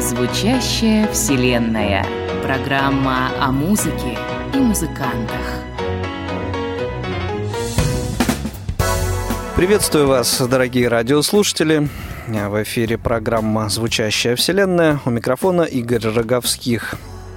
Звучащая Вселенная. Программа о музыке и музыкантах. Приветствую вас, дорогие радиослушатели. В эфире программа «Звучащая Вселенная». У микрофона Игорь Роговских.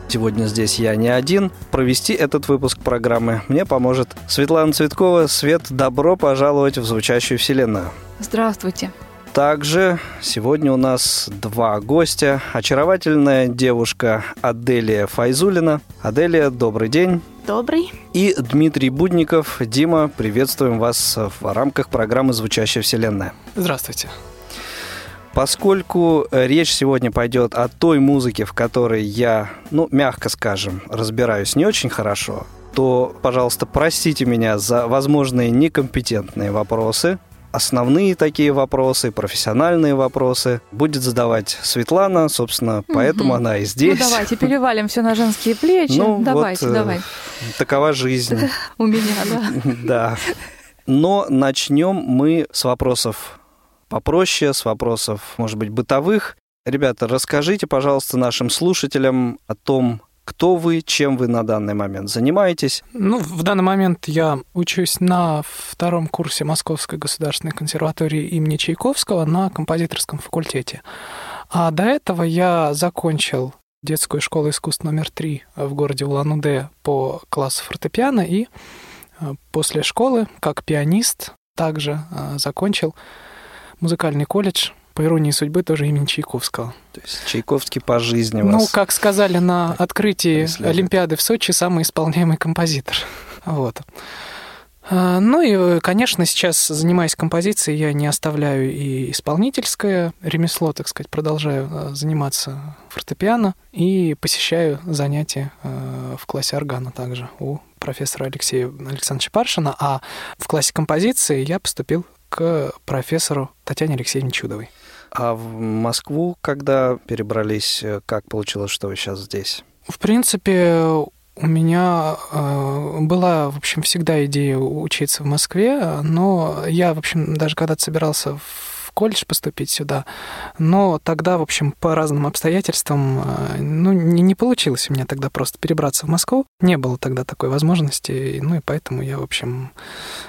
Сегодня здесь я не один. Провести этот выпуск программы мне поможет Светлана Цветкова. Свет, добро пожаловать в «Звучащую Вселенную». Здравствуйте. Также сегодня у нас два гостя. Очаровательная девушка Аделия Файзулина. Аделия, добрый день. Добрый. И Дмитрий Будников. Дима, приветствуем вас в рамках программы «Звучащая вселенная». Здравствуйте. Поскольку речь сегодня пойдет о той музыке, в которой я, ну, мягко скажем, разбираюсь не очень хорошо, то, пожалуйста, простите меня за возможные некомпетентные вопросы, основные такие вопросы, профессиональные вопросы будет задавать Светлана, собственно, поэтому угу. она и здесь. Ну, давайте перевалим все на женские плечи. Ну, давайте, вот, давай. Такова жизнь. У меня, да. Да. Но начнем мы с вопросов попроще, с вопросов, может быть, бытовых. Ребята, расскажите, пожалуйста, нашим слушателям о том, кто вы, чем вы на данный момент занимаетесь? Ну, в данный момент я учусь на втором курсе Московской государственной консерватории имени Чайковского на композиторском факультете. А до этого я закончил детскую школу искусств номер три в городе Улан-Удэ по классу фортепиано и э, после школы, как пианист, также э, закончил музыкальный колледж по иронии судьбы, тоже имени Чайковского. То есть Чайковский по жизни Ну, как сказали на открытии Олимпиады в Сочи, самый исполняемый композитор. Вот. А, ну и, конечно, сейчас, занимаясь композицией, я не оставляю и исполнительское ремесло, так сказать, продолжаю а, заниматься фортепиано и посещаю занятия а, в классе органа также у профессора Алексея Александровича Паршина, а в классе композиции я поступил к профессору Татьяне Алексеевне Чудовой. А в Москву, когда перебрались, э, как получилось, что вы сейчас здесь? В принципе, у меня э, была, в общем, всегда идея учиться в Москве, но я, в общем, даже когда-то собирался в в колледж поступить сюда, но тогда, в общем, по разным обстоятельствам, э, ну, не, не получилось у меня тогда просто перебраться в Москву. Не было тогда такой возможности, ну и поэтому я, в общем,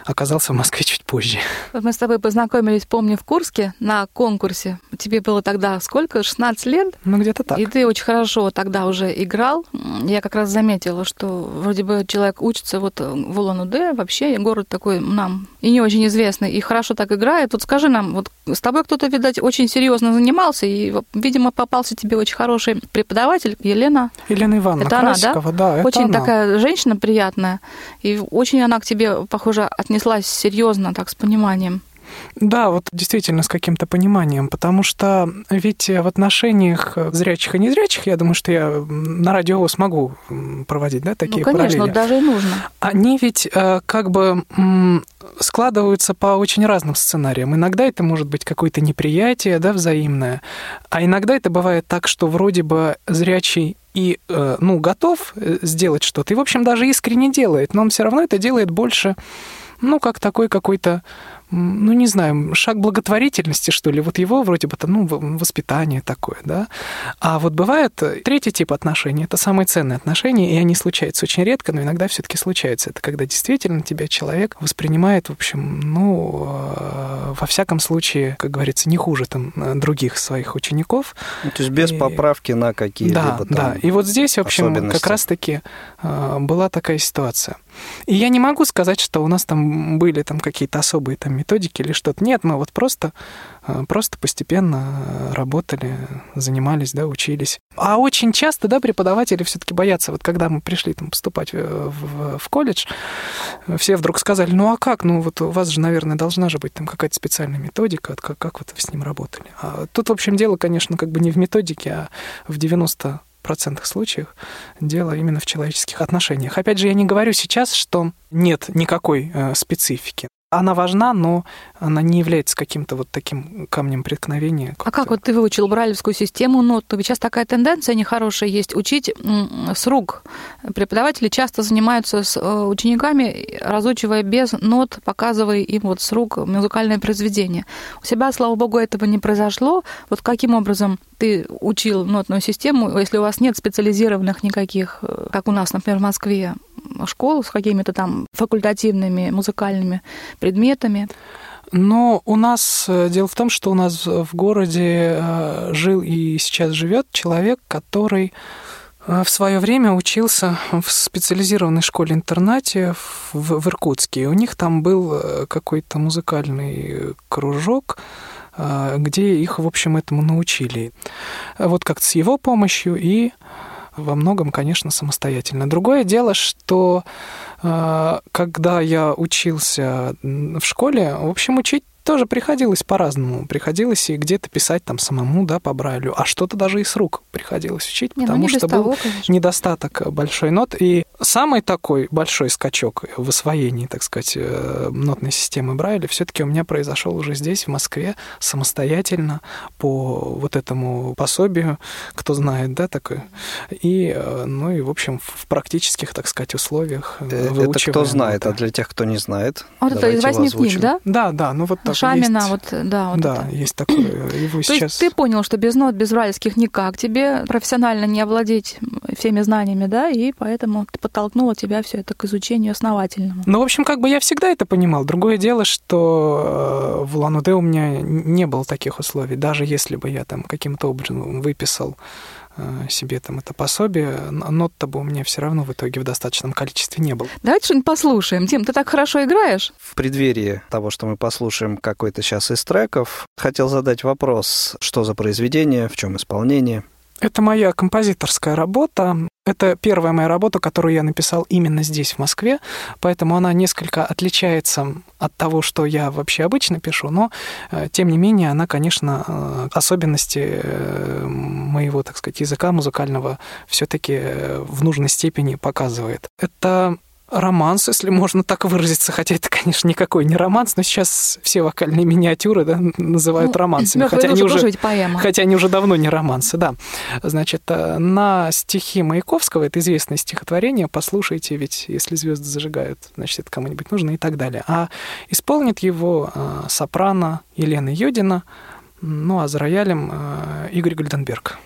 оказался в Москве чуть позже. Мы с тобой познакомились, помню, в Курске на конкурсе. Тебе было тогда сколько? 16 лет? Ну, где-то так. И ты очень хорошо тогда уже играл. Я как раз заметила, что вроде бы человек учится вот в Улан-Удэ, вообще город такой нам и не очень известный, и хорошо так играет. Вот скажи нам, вот с тобой кто-то, видать, очень серьезно занимался, и, видимо, попался тебе очень хороший преподаватель Елена. Елена Ивановна это Красикова, она, да? да очень она. такая женщина приятная, и очень она к тебе, похоже, отнеслась серьезно, так, с пониманием. Да, вот действительно с каким-то пониманием, потому что ведь в отношениях зрячих и незрячих, я думаю, что я на радио смогу проводить, да, такие ну, конечно, параллели. даже и нужно. Они ведь э, как бы складываются по очень разным сценариям. Иногда это может быть какое-то неприятие, да, взаимное, а иногда это бывает так, что вроде бы зрячий и, э, ну, готов э, сделать что-то, и, в общем, даже искренне делает, но он все равно это делает больше, ну, как такой какой-то ну, не знаю, шаг благотворительности, что ли. Вот его вроде бы, ну, воспитание такое, да. А вот бывает третий тип отношений, это самые ценные отношения, и они случаются очень редко, но иногда все таки случаются. Это когда действительно тебя человек воспринимает, в общем, ну, э, во всяком случае, как говорится, не хуже там других своих учеников. Ну, то есть без и... поправки на какие-либо Да, да. И вот здесь, в общем, как раз-таки э, была такая ситуация. И я не могу сказать, что у нас там были там какие-то особые там методики или что-то. Нет, мы вот просто, э, просто постепенно работали, занимались, да, учились. А очень часто, да, преподаватели все-таки боятся, вот когда мы пришли там поступать в, в, в колледж, все вдруг сказали, ну а как, ну вот у вас же, наверное, должна же быть там какая-то специальная методика, как, как вот вы с ним работали. А тут, в общем, дело, конечно, как бы не в методике, а в 90 процентах случаев дело именно в человеческих отношениях. Опять же, я не говорю сейчас, что нет никакой э, специфики. Она важна, но она не является каким-то вот таким камнем преткновения. А как вот ты выучил брайлевскую систему нот? Ведь сейчас такая тенденция нехорошая есть учить с рук. Преподаватели часто занимаются с э, учениками, разучивая без нот, показывая им вот с рук музыкальное произведение. У себя, слава богу, этого не произошло. Вот каким образом ты учил нотную систему, если у вас нет специализированных никаких, э, как у нас, например, в Москве, школ с какими-то там факультативными музыкальными предметами. Но у нас э, дело в том, что у нас в городе э, жил и сейчас живет человек, который э, в свое время учился в специализированной школе-интернате в, в Иркутске. У них там был какой-то музыкальный кружок, где их, в общем, этому научили. Вот как-то с его помощью и во многом, конечно, самостоятельно. Другое дело, что э, когда я учился в школе, в общем, учить тоже приходилось по-разному. Приходилось и где-то писать там самому, да, по Брайлю, а что-то даже и с рук приходилось учить, не, ну, потому ну, что был конечно. недостаток большой нот. И самый такой большой скачок в освоении, так сказать, э, нотной системы Брайля все-таки у меня произошел уже здесь, в Москве, самостоятельно по вот этому пособию, кто знает, да, такое. И, э, ну и, в общем, в практических, так сказать, условиях э, Это кто знает, а для тех, кто не знает? Вот это из восьми книг, да? Да, да, ну вот так Шамина, есть. вот, да. Вот да, это. есть такое. Его То сейчас... есть ты понял, что без нот, без вральских никак тебе профессионально не овладеть всеми знаниями, да, и поэтому ты подтолкнула тебя все это к изучению основательному. Ну, в общем, как бы я всегда это понимал. Другое дело, что э, в Лануде у меня не было таких условий. Даже если бы я там каким-то образом выписал себе там это пособие, нот-то бы у меня все равно в итоге в достаточном количестве не было. Давайте что-нибудь послушаем. Тим, ты так хорошо играешь. В преддверии того, что мы послушаем какой-то сейчас из треков, хотел задать вопрос, что за произведение, в чем исполнение? Это моя композиторская работа. Это первая моя работа, которую я написал именно здесь, в Москве, поэтому она несколько отличается от того, что я вообще обычно пишу, но, э, тем не менее, она, конечно, э, особенности э, моего, так сказать, языка музыкального все-таки в нужной степени показывает. Это романс, если можно так выразиться, хотя это, конечно, никакой не романс, но сейчас все вокальные миниатюры да, называют ну, романсами, хотя они, уже, хотя они уже давно не романсы, да. Значит, э, на стихи Маяковского, это известное стихотворение, послушайте, ведь если звезды зажигают, значит, это кому-нибудь нужно и так далее. А исполнит его э, сопрано Елена Юдина, ну а за роялем э, Игорь Гольденберг.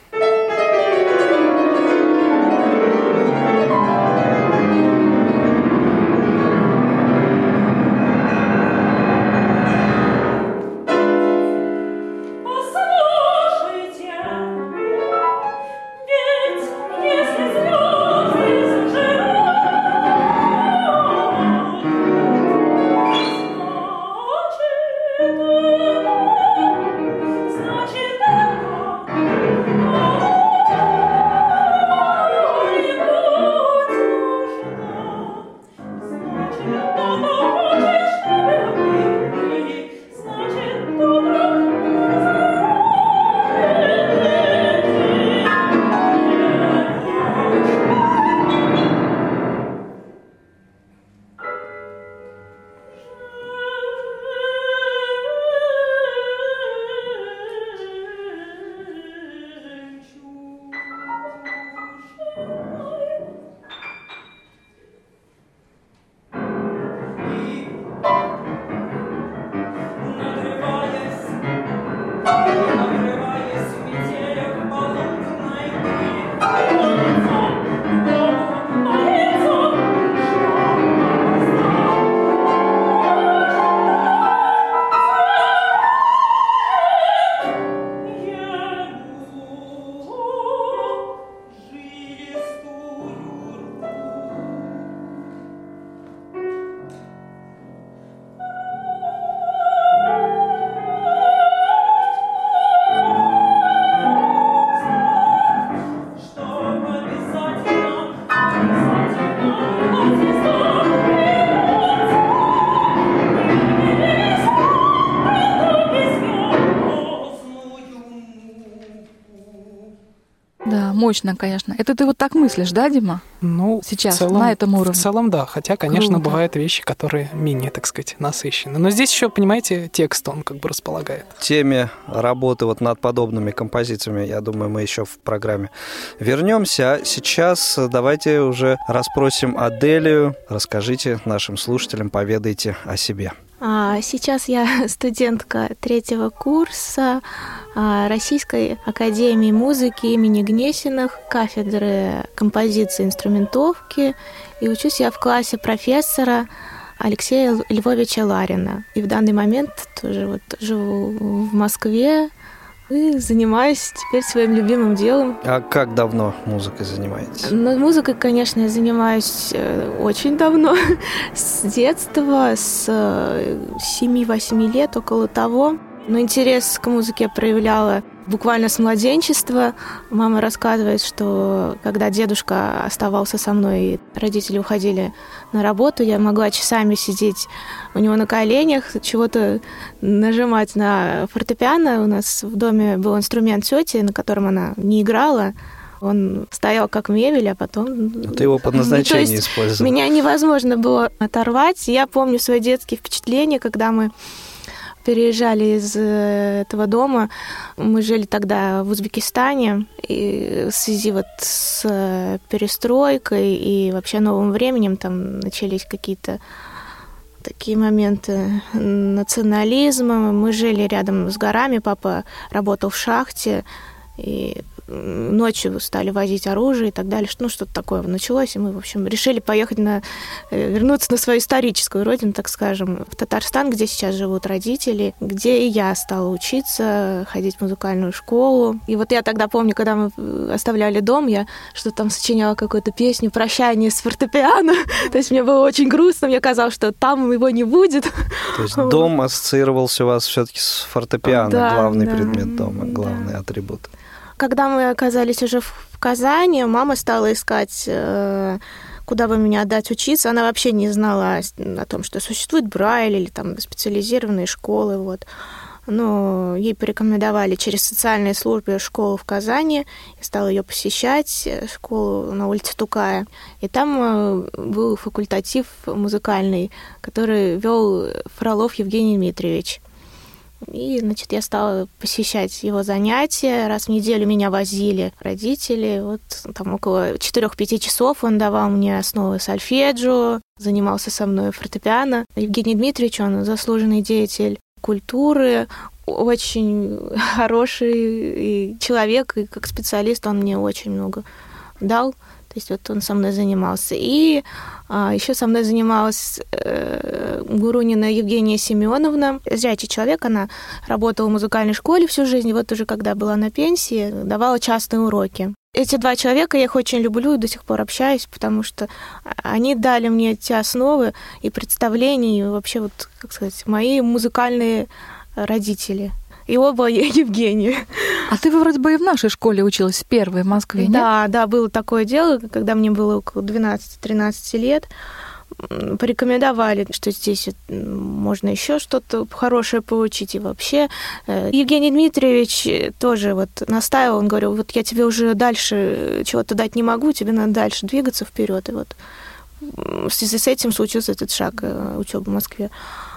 Мощно, конечно. Это ты вот так мыслишь, да, Дима? Ну, Сейчас, в целом, на этом уровне. В целом, да. Хотя, конечно, Круто. бывают вещи, которые менее, так сказать, насыщены. Но здесь еще, понимаете, текст он как бы располагает. теме работы вот над подобными композициями, я думаю, мы еще в программе вернемся. А сейчас давайте уже расспросим Аделию. Расскажите нашим слушателям, поведайте о себе. А, Сейчас я студентка третьего курса а, Российской академии музыки имени Гнесиных, кафедры композиции инструментовки. И учусь я в классе профессора Алексея Львовича Ларина. И в данный момент тоже вот живу в Москве и занимаюсь теперь своим любимым делом. А как давно музыкой занимаетесь? Ну, музыкой, конечно, я занимаюсь э, очень давно, с детства, с э, 7-8 лет, около того. Но интерес к музыке я проявляла буквально с младенчества. Мама рассказывает, что когда дедушка оставался со мной, и родители уходили на работу, я могла часами сидеть у него на коленях, чего-то нажимать на фортепиано. У нас в доме был инструмент тети, на котором она не играла. Он стоял как мебель, а потом... Ты его по назначению То есть использовал. Меня невозможно было оторвать. Я помню свои детские впечатления, когда мы переезжали из э, этого дома. Мы жили тогда в Узбекистане, и в связи вот с э, перестройкой и вообще новым временем там начались какие-то такие моменты национализма. Мы жили рядом с горами, папа работал в шахте, и ночью стали возить оружие и так далее. Ну, что-то такое началось, и мы, в общем, решили поехать на... э, вернуться на свою историческую родину, так скажем, в Татарстан, где сейчас живут родители, где и я стала учиться, ходить в музыкальную школу. И вот я тогда помню, когда мы э, оставляли дом, я что-то там сочиняла какую-то песню «Прощание с фортепиано». То есть мне было очень грустно, мне казалось, что там его не будет. То есть дом ассоциировался у вас все-таки с фортепиано, главный предмет дома, главный атрибут. Когда мы оказались уже в Казани, мама стала искать, э, куда бы меня отдать учиться. Она вообще не знала о том, что существует Брайль или там специализированные школы. Вот. Но ей порекомендовали через социальные службы школу в Казани. Я стала ее посещать, школу на улице Тукая. И там э, был факультатив музыкальный, который вел Фролов Евгений Дмитриевич. И, значит, я стала посещать его занятия. Раз в неделю меня возили родители. Вот там около 4-5 часов он давал мне основы сольфеджио, занимался со мной фортепиано. Евгений Дмитриевич, он заслуженный деятель культуры, очень хороший человек, и как специалист он мне очень много дал. То есть вот он со мной занимался. И а, еще со мной занималась э, Гурунина Евгения Семеновна. Зрячий человек, она работала в музыкальной школе всю жизнь. И вот уже когда была на пенсии, давала частные уроки. Эти два человека, я их очень люблю и до сих пор общаюсь, потому что они дали мне те основы и представления, и вообще, вот, как сказать, мои музыкальные родители. И оба Евгению. А ты вроде бы и в нашей школе училась, первой в Москве, нет? Да, да, было такое дело, когда мне было около 12-13 лет. Порекомендовали, что здесь м, можно еще что-то хорошее получить. И вообще э, Евгений Дмитриевич э, тоже вот настаивал, он говорил, вот я тебе уже дальше чего-то дать не могу, тебе надо дальше двигаться вперед. И вот в связи с этим случился этот шаг учебы в Москве.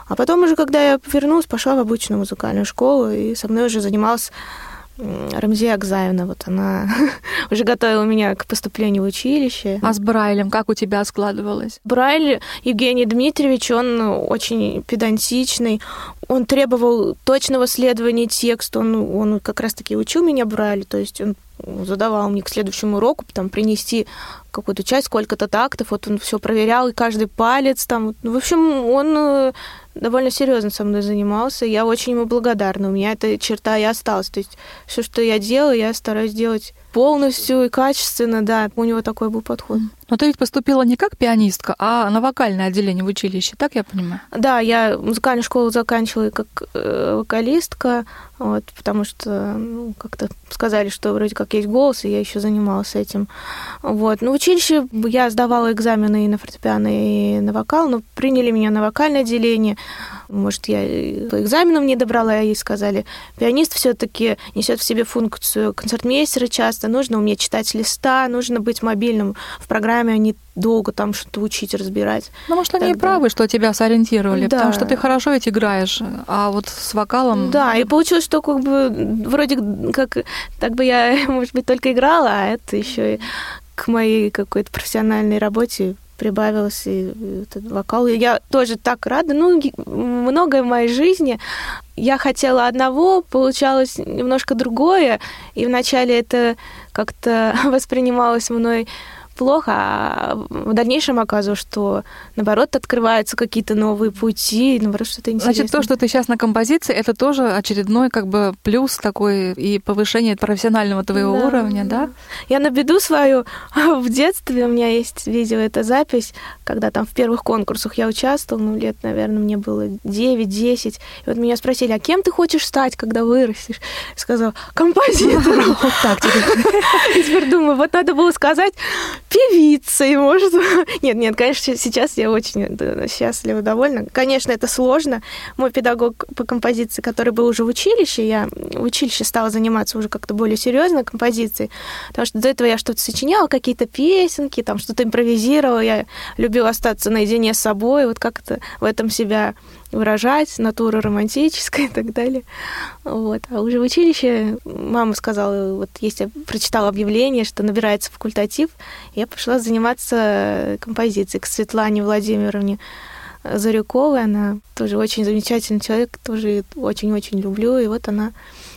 А потом уже, когда я вернулась, пошла в обычную музыкальную школу, и со мной уже занималась Рамзия Акзаевна. Вот она уже готовила меня к поступлению в училище. А с Брайлем как у тебя складывалось? Брайль Евгений Дмитриевич, он очень педантичный, он требовал точного следования тексту, он, он как раз-таки учил меня Брайлю, то есть он задавал мне к следующему уроку там принести какую-то часть, сколько-то тактов, вот он все проверял, и каждый палец там. Ну, в общем, он э, довольно серьезно со мной занимался, я очень ему благодарна. У меня эта черта и осталась. То есть все, что я делаю, я стараюсь делать полностью и качественно, да. У него такой был подход. Но ты ведь поступила не как пианистка, а на вокальное отделение в училище, так я понимаю? Да, я музыкальную школу заканчивала как э, вокалистка, вот, потому что ну, как-то сказали, что вроде как есть голос, и я еще занималась этим. Вот. Но в училище я сдавала экзамены и на фортепиано, и на вокал, но приняли меня на вокальное отделение. Может, я по экзаменам не добрала, и сказали, пианист все-таки несет в себе функцию концертмейстера часто, нужно уметь читать листа, нужно быть мобильным в программе, а не долго там что-то учить, разбирать. Ну, может, они и правы, что тебя сориентировали, да. потому что ты хорошо ведь играешь, а вот с вокалом... Да, и получилось, что как бы вроде как так бы я, может быть, только играла, а это еще и к моей какой-то профессиональной работе прибавилось и этот вокал. Я тоже так рада. Ну, многое в моей жизни. Я хотела одного, получалось немножко другое. И вначале это как-то воспринималось мной плохо, а в дальнейшем оказывается, что наоборот открываются какие-то новые пути, наоборот что-то интересное. Значит, то, что ты сейчас на композиции, это тоже очередной как бы плюс такой и повышение профессионального твоего да. уровня, да? Я на беду свою в детстве, у меня есть видео, это запись, когда там в первых конкурсах я участвовала, ну, лет, наверное, мне было 9-10, и вот меня спросили, а кем ты хочешь стать, когда вырастешь? Я сказала, композитором. Вот так теперь думаю, вот надо было сказать певицей, может. Нет, нет, конечно, сейчас я очень счастлива, довольна. Конечно, это сложно. Мой педагог по композиции, который был уже в училище, я в училище стала заниматься уже как-то более серьезно композицией, потому что до этого я что-то сочиняла, какие-то песенки, там что-то импровизировала, я любила остаться наедине с собой, вот как-то в этом себя выражать, натура романтическая и так далее. Вот. А уже в училище мама сказала, вот есть я прочитала объявление, что набирается факультатив, я пошла заниматься композицией к Светлане Владимировне Зарюковой. Она тоже очень замечательный человек, тоже очень-очень люблю. И вот она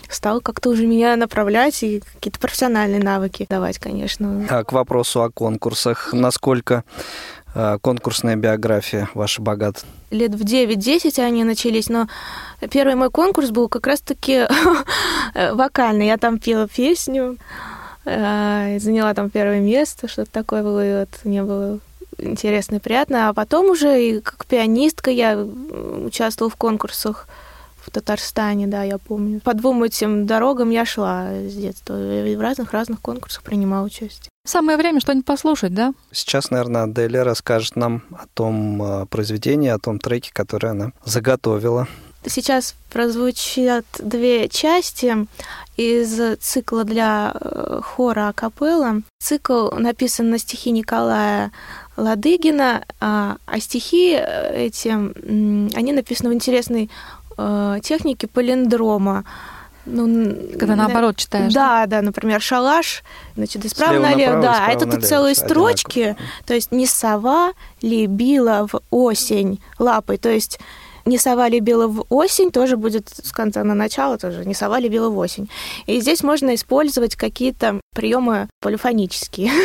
стала как-то уже меня направлять и какие-то профессиональные навыки давать, конечно. А к вопросу о конкурсах, насколько а, конкурсная биография ваша богата? Лет в 9-10 они начались, но первый мой конкурс был как раз-таки вокальный. Я там пела песню, а, заняла там первое место, что-то такое было, и вот мне было интересно и приятно. А потом уже и как пианистка я участвовала в конкурсах в Татарстане, да, я помню. По двум этим дорогам я шла с детства. В разных-разных конкурсах принимала участие. Самое время что-нибудь послушать, да? Сейчас, наверное, Аделя расскажет нам о том э, произведении, о том треке, который она заготовила. Сейчас прозвучат две части из цикла для э, хора акапелла. Цикл написан на стихи Николая Ладыгина, а, а стихи эти, они написаны в интересной э, технике палиндрома. Ну, Когда наоборот читаешь. Да, да, например, шалаш, значит, справа Слева налево, направо, да, а это тут целые одинаково. строчки, то есть не сова ли била в осень лапой, то есть не сова ли била в осень, тоже будет с конца на начало, тоже не сова ли била в осень. И здесь можно использовать какие-то приемы полифонические.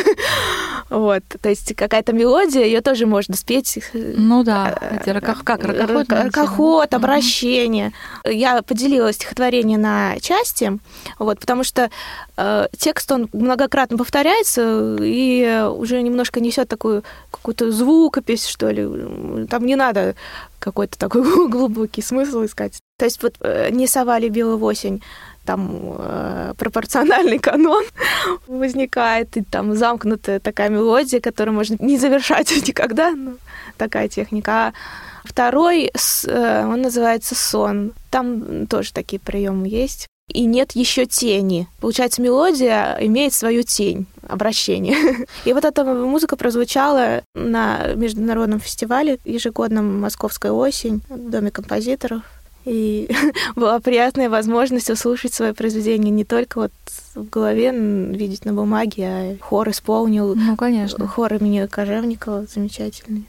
Вот, то есть какая-то мелодия, ее тоже можно спеть. Ну да, это как, как ракоход, ракоход, обращение. Я поделила стихотворение на части, вот, потому что э, текст, он многократно повторяется и уже немножко несет такую какую-то звукопись, что ли. Там не надо какой-то такой глубокий смысл искать. То есть вот э, не сова любила в осень, там э, пропорциональный канон возникает, и там замкнутая такая мелодия, которую можно не завершать никогда, ну, такая техника. А второй, э, он называется сон. Там тоже такие приемы есть. И нет еще тени. Получается, мелодия имеет свою тень, обращение. И вот эта музыка прозвучала на международном фестивале ежегодном «Московская осень» в Доме композиторов. И была приятная возможность услышать свое произведение не только вот в голове, видеть на бумаге, а хор исполнил. Ну, конечно. Хор имени Кожевникова замечательный.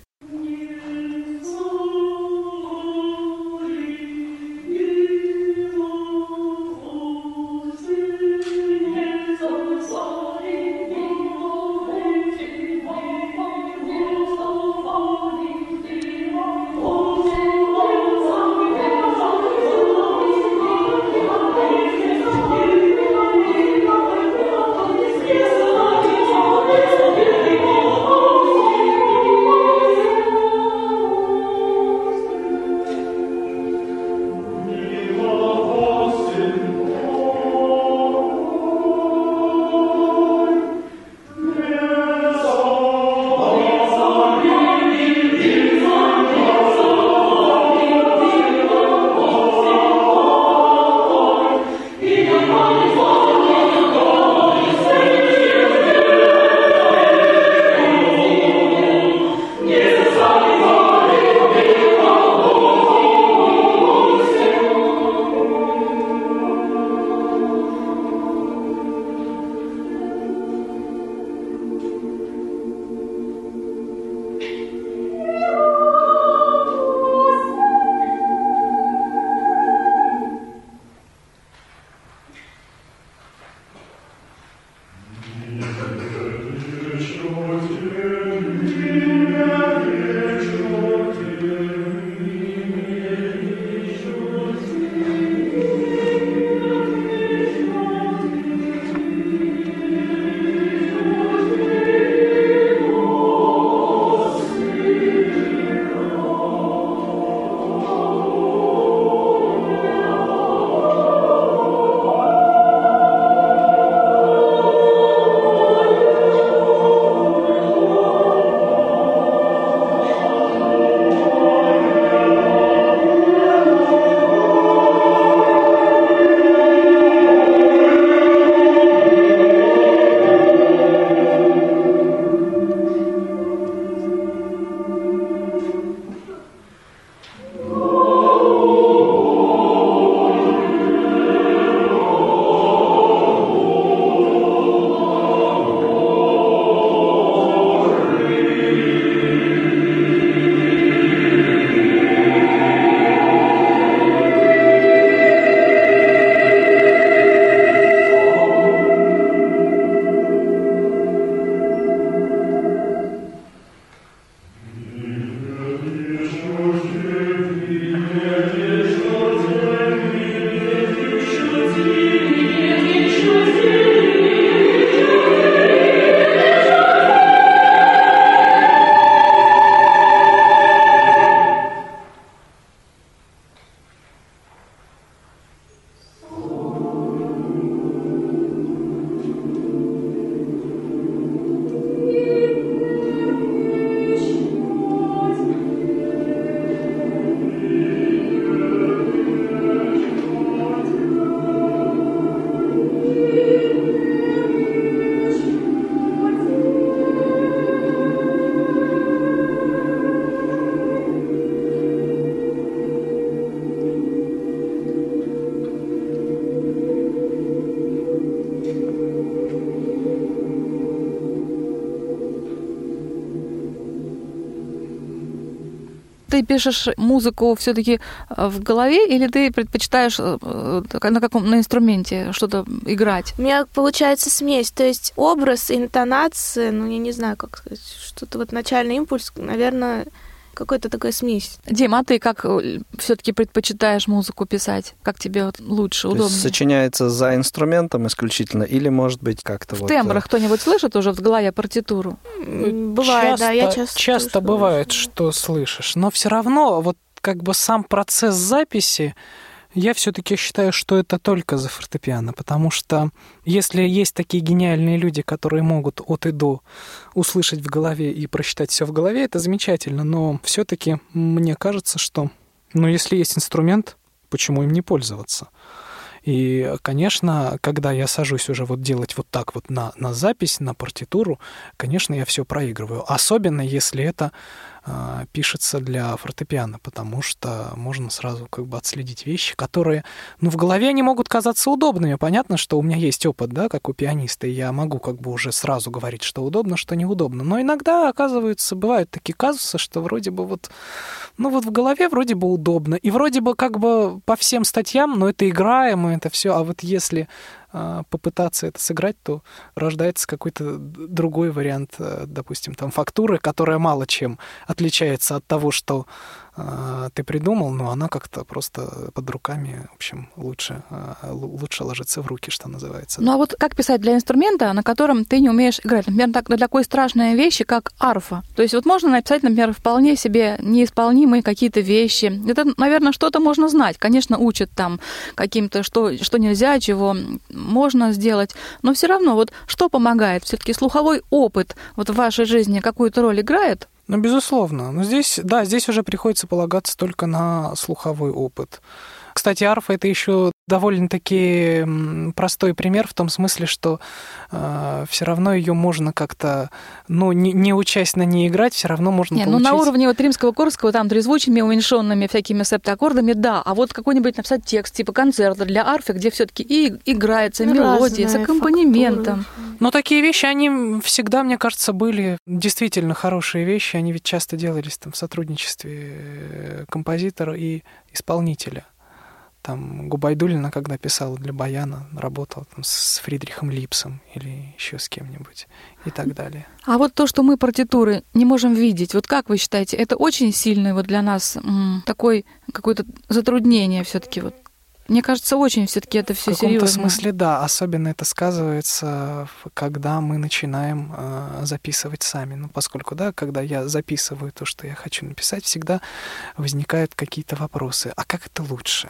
Ты пишешь музыку все-таки в голове, или ты предпочитаешь на каком на инструменте что-то играть? У меня получается смесь, то есть образ, интонация, ну, я не знаю, как сказать, что-то вот начальный импульс, наверное, какой-то такой смесь. Дима, а ты как э, все-таки предпочитаешь музыку писать? Как тебе вот лучше, То удобнее? Есть сочиняется за инструментом исключительно, или может быть как-то в вот... тембрах кто-нибудь слышит уже в голове партитуру? Бывает, часто, да, я часто. Часто слышу. бывает, что слышишь, но все равно вот как бы сам процесс записи, я все-таки считаю, что это только за фортепиано, потому что если есть такие гениальные люди, которые могут от и до услышать в голове и просчитать все в голове, это замечательно, но все-таки мне кажется, что, ну, если есть инструмент, почему им не пользоваться? И, конечно, когда я сажусь уже вот делать вот так вот на, на запись, на партитуру, конечно, я все проигрываю. Особенно если это э, пишется для фортепиано, потому что можно сразу как бы отследить вещи, которые, ну, в голове они могут казаться удобными. Понятно, что у меня есть опыт, да, как у пианиста, и я могу как бы уже сразу говорить, что удобно, что неудобно. Но иногда, оказывается, бывают такие казусы, что вроде бы вот, ну, вот в голове вроде бы удобно, и вроде бы как бы по всем статьям, но это играемо, это все, а вот если а, попытаться это сыграть, то рождается какой-то другой вариант, э, допустим, там фактуры, которая мало чем отличается от того, что ты придумал, но она как-то просто под руками, в общем, лучше, э, лучше ложится в руки, что называется. Ну а вот как писать для инструмента, на котором ты не умеешь играть? Например, так, для такой страшной вещи, как арфа. То есть вот можно написать, например, вполне себе неисполнимые какие-то вещи. Это, наверное, что-то можно знать. Конечно, учат там каким-то, что, что нельзя, чего можно сделать. Но все равно, вот что помогает? Все-таки слуховой опыт вот в вашей жизни какую-то роль играет? Ну, безусловно. Но здесь, да, здесь уже приходится полагаться только на слуховой опыт. Кстати, арфа это еще довольно-таки простой пример в том смысле, что э, все равно ее можно как-то, ну, не, не учась на ней играть, все равно можно не, получить... ну на уровне вот римского корского там трезвучными, уменьшенными всякими септаккордами, да, а вот какой-нибудь написать текст типа концерта для арфы, где все-таки и играется Разные мелодия с аккомпанементом. фактуры. Но такие вещи, они всегда, мне кажется, были действительно хорошие вещи. Они ведь часто делались там в сотрудничестве э, композитора и исполнителя. Там Губайдулина, когда писала для Баяна, работала там с Фридрихом Липсом или еще с кем-нибудь и так далее. А вот то, что мы партитуры не можем видеть, вот как вы считаете, это очень сильный вот для нас м, такой какое-то затруднение все-таки вот мне кажется, очень все-таки это все В каком-то серьезно. смысле, да. Особенно это сказывается, когда мы начинаем э, записывать сами. Ну, поскольку, да, когда я записываю то, что я хочу написать, всегда возникают какие-то вопросы. А как это лучше?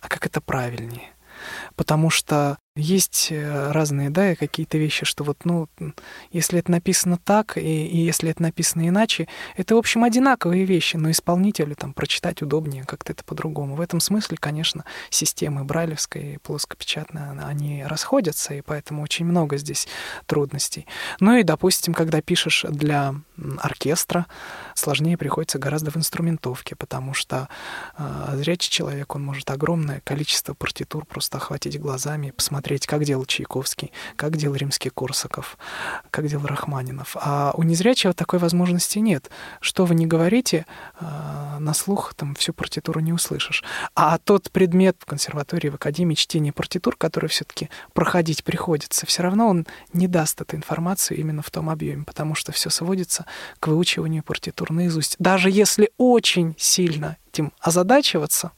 А как это правильнее? Потому что есть э, разные, да, какие-то вещи, что вот, ну, если это написано так, и, и если это написано иначе, это, в общем, одинаковые вещи, но исполнителю там прочитать удобнее как-то это по-другому. В этом смысле, конечно, системы брайлевской и плоскопечатной, они расходятся, и поэтому очень много здесь трудностей. Ну и, допустим, когда пишешь для оркестра, сложнее приходится гораздо в инструментовке, потому что э, зрячий человек, он может огромное количество партитур просто охватить глазами и посмотреть, как делал Чайковский, как делал Римский-Корсаков, как делал Рахманинов. А у незрячего такой возможности нет. Что вы не говорите, э, на слух там всю партитуру не услышишь. А тот предмет в консерватории, в академии чтения партитур, который все-таки проходить приходится, все равно он не даст эту информацию именно в том объеме, потому что все сводится к выучиванию партитур наизусть. Даже если очень сильно этим озадачиваться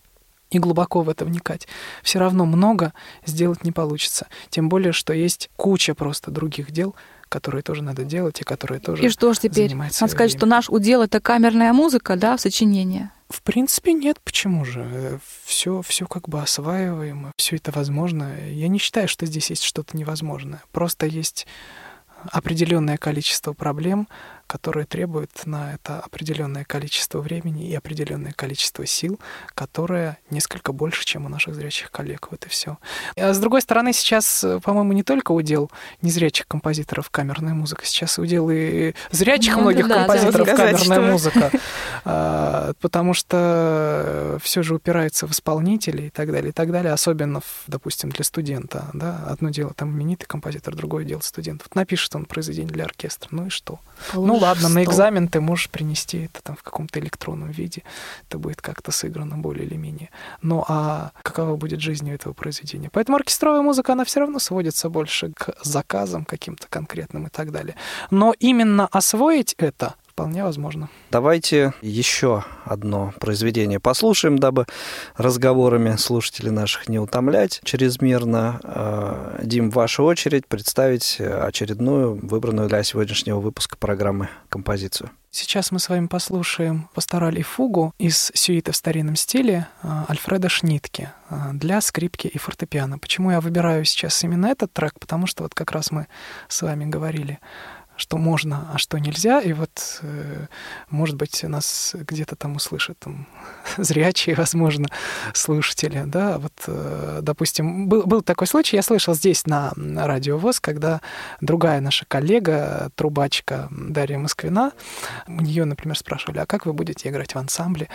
и глубоко в это вникать, все равно много сделать не получится. Тем более, что есть куча просто других дел, которые тоже надо делать и которые тоже И что ж теперь? Надо сказать, время. что наш удел это камерная музыка, да, сочинение. В принципе, нет, почему же? Все, все как бы осваиваемо, все это возможно. Я не считаю, что здесь есть что-то невозможное. Просто есть определенное количество проблем, которые требуют на это определенное количество времени и определенное количество сил, которое несколько больше, чем у наших зрячих коллег. Вот и все. А с другой стороны, сейчас, по-моему, не только удел незрячих композиторов камерная музыка, сейчас удел и зрячих Ну, многих да, да, композиторов сказать, камерная что- музыка. А, потому что все же упирается в исполнителей и так далее, и так далее, особенно, в, допустим, для студента. Да? Одно дело там именитый композитор, другое дело студент. Вот напишет он произведение для оркестра, ну и что? Ну, ладно, на Что? экзамен ты можешь принести это там в каком-то электронном виде. Это будет как-то сыграно более или менее. Ну а какова будет жизнь у этого произведения? Поэтому оркестровая музыка, она все равно сводится больше к заказам каким-то конкретным и так далее. Но именно освоить это вполне возможно. Давайте еще одно произведение послушаем, дабы разговорами слушателей наших не утомлять чрезмерно. Э, Дим, ваша очередь представить очередную выбранную для сегодняшнего выпуска программы композицию. Сейчас мы с вами послушаем пастораль и фугу из сюиты в старинном стиле а, Альфреда Шнитке а, для скрипки и фортепиано. Почему я выбираю сейчас именно этот трек? Потому что вот как раз мы с вами говорили что можно, а что нельзя. И вот, э, может быть, нас где-то там услышат там, зрячие, возможно, слушатели. Да? Вот, э, допустим, был, был такой случай, я слышал здесь на радио ВОЗ, когда другая наша коллега, трубачка Дарья Москвина, у нее, например, спрашивали, а как вы будете играть в ансамбле,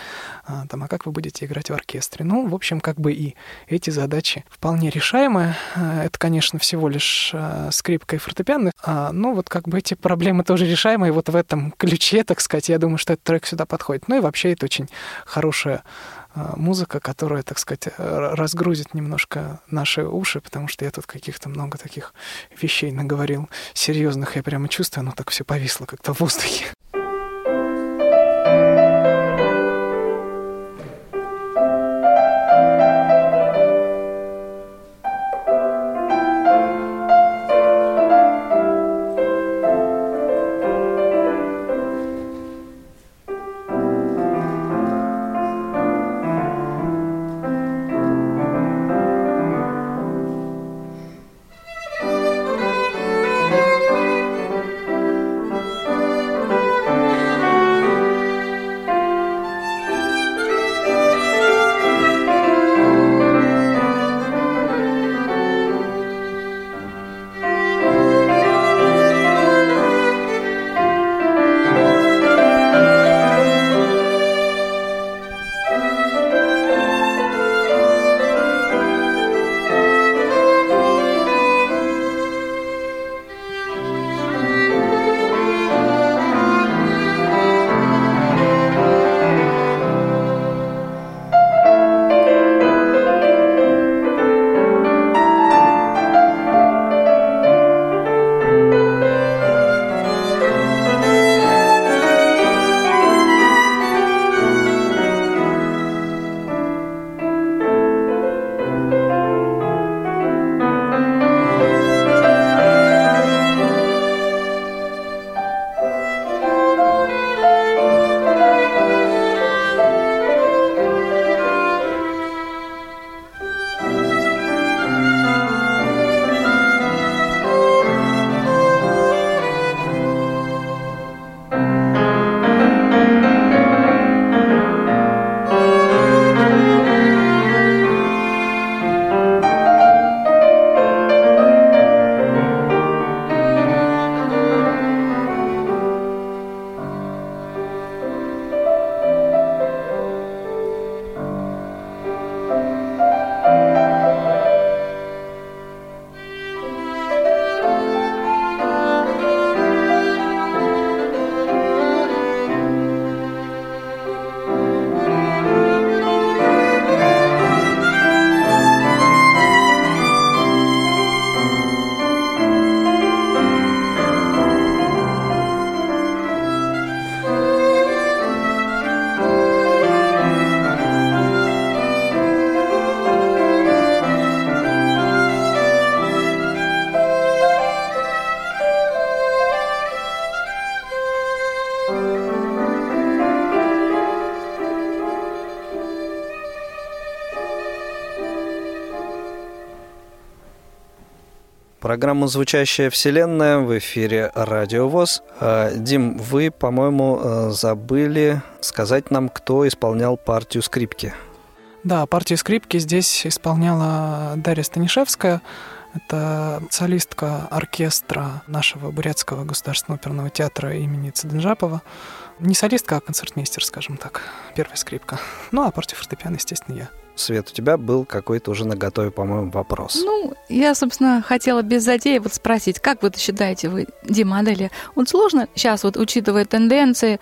а, там, а как вы будете играть в оркестре? Ну, в общем, как бы и эти задачи вполне решаемые. Это, конечно, всего лишь э, скрипка и фортепиано, а, ну, вот как бы эти проблемы тоже решаемые. Вот в этом ключе, так сказать, я думаю, что этот трек сюда подходит. Ну и вообще это очень хорошая а, музыка, которая, так сказать, разгрузит немножко наши уши, потому что я тут каких-то много таких вещей наговорил серьезных, я прямо чувствую, оно так все повисло как-то в воздухе. Программа «Звучащая вселенная» в эфире Радио ВОЗ. А, Дим, вы, по-моему, э, забыли сказать нам, кто исполнял партию скрипки. Да, партию скрипки здесь исполняла Дарья Станишевская. Это солистка оркестра нашего Бурятского государственного оперного театра имени Цыденжапова. Не солистка, а концертмейстер, скажем так. Первая скрипка. Ну, а партию фортепиано, естественно, я. Свет, у тебя был какой-то уже на готове, по-моему, вопрос. Ну, я, собственно, хотела без затеи вот спросить, как вы считаете, вы демодели? Вот сложно сейчас, вот учитывая тенденции,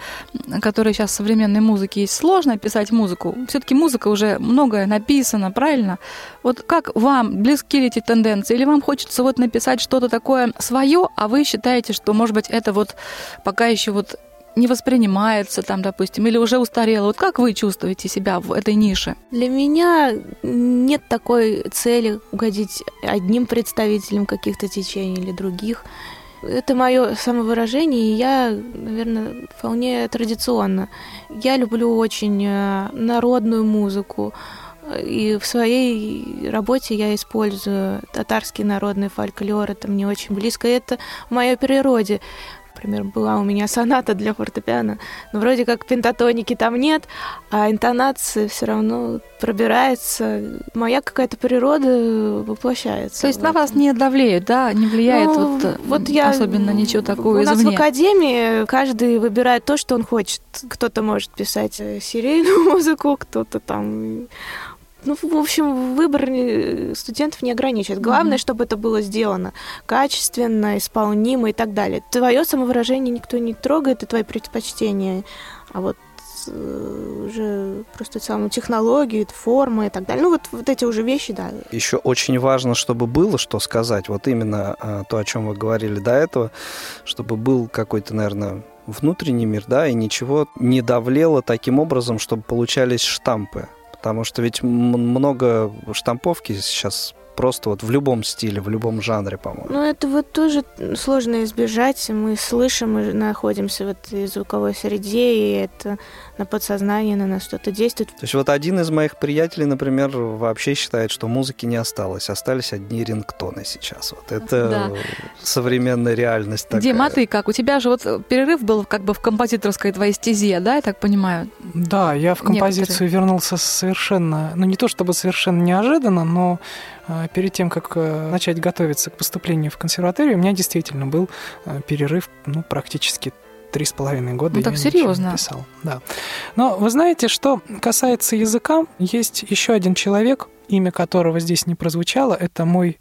которые сейчас в современной музыке есть, сложно писать музыку? Все-таки музыка уже многое написано, правильно? Вот как вам близки эти тенденции? Или вам хочется вот написать что-то такое свое, а вы считаете, что, может быть, это вот пока еще вот не воспринимается там, допустим, или уже устарело. Вот как вы чувствуете себя в этой нише? Для меня нет такой цели угодить одним представителям каких-то течений или других. Это мое самовыражение, и я, наверное, вполне традиционно. Я люблю очень э, народную музыку, и в своей работе я использую татарский народный фольклор, это мне очень близко, это в моей природе например, была у меня соната для фортепиано, но вроде как пентатоники там нет, а интонация все равно пробирается, моя какая-то природа воплощается. То есть на вас не давлеет, да, не влияет ну, вот, вот я, особенно ничего такого У нас в академии каждый выбирает то, что он хочет. Кто-то может писать серийную музыку, кто-то там ну, в общем, выбор э, студентов не ограничивает. Главное, mm-hmm. чтобы это было сделано качественно, исполнимо и так далее. Твое самовыражение никто не трогает, и твои предпочтения. А вот э, уже просто саму технологию, формы и так далее. Ну, вот, вот эти уже вещи, да. Еще очень важно, чтобы было что сказать. Вот именно а, то, о чем вы говорили до этого, чтобы был какой-то, наверное, внутренний мир, да, и ничего не давлело таким образом, чтобы получались штампы. Потому что ведь много штамповки сейчас просто вот в любом стиле, в любом жанре, по-моему. Ну, это вот тоже сложно избежать. Мы слышим, мы находимся в этой звуковой среде, и это на подсознание на нас что-то действует. То есть вот один из моих приятелей, например, вообще считает, что музыки не осталось, остались одни рингтоны сейчас. Вот это да. современная реальность такая. Дима, а ты как? У тебя же вот перерыв был как бы в композиторской твоей стезе, да, я так понимаю? Да, я в композицию Некоторые. вернулся совершенно, ну не то чтобы совершенно неожиданно, но а, перед тем, как э, начать готовиться к поступлению в консерваторию, у меня действительно был э, перерыв ну, практически три с половиной года. Ну, так серьезно. Не писал. Да. Но вы знаете, что касается языка, есть еще один человек, имя которого здесь не прозвучало, это мой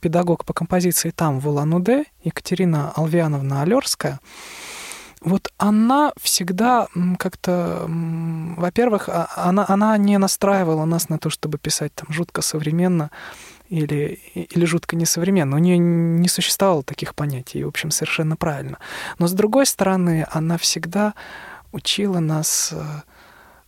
педагог по композиции там, в Улан-Удэ, Екатерина Алвиановна Алерская. Вот она всегда как-то, во-первых, а, она, она не настраивала нас на то, чтобы писать там жутко современно, или, или жутко несовременно. У нее не существовало таких понятий, и, в общем, совершенно правильно. Но, с другой стороны, она всегда учила нас э,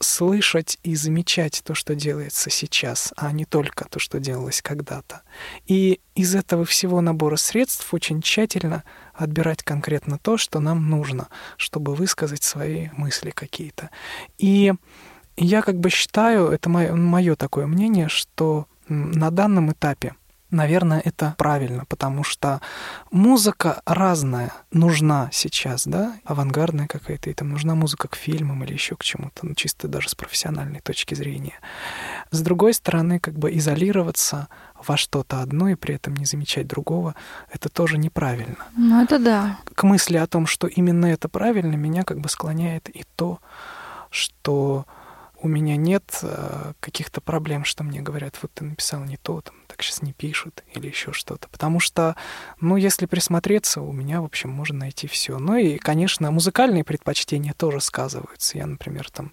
слышать и замечать то, что делается сейчас, а не только то, что делалось когда-то. И из этого всего набора средств очень тщательно отбирать конкретно то, что нам нужно, чтобы высказать свои мысли какие-то. И я как бы считаю, это мое, мое такое мнение, что на данном этапе Наверное, это правильно, потому что музыка разная нужна сейчас, да, авангардная какая-то, и там нужна музыка к фильмам или еще к чему-то, ну, чисто даже с профессиональной точки зрения. С другой стороны, как бы изолироваться во что-то одно и при этом не замечать другого, это тоже неправильно. Ну, это да. К мысли о том, что именно это правильно, меня как бы склоняет и то, что у меня нет э, каких-то проблем, что мне говорят, вот ты написал не то, там, так сейчас не пишут или еще что-то. Потому что, ну, если присмотреться, у меня, в общем, можно найти все. Ну и, конечно, музыкальные предпочтения тоже сказываются. Я, например, там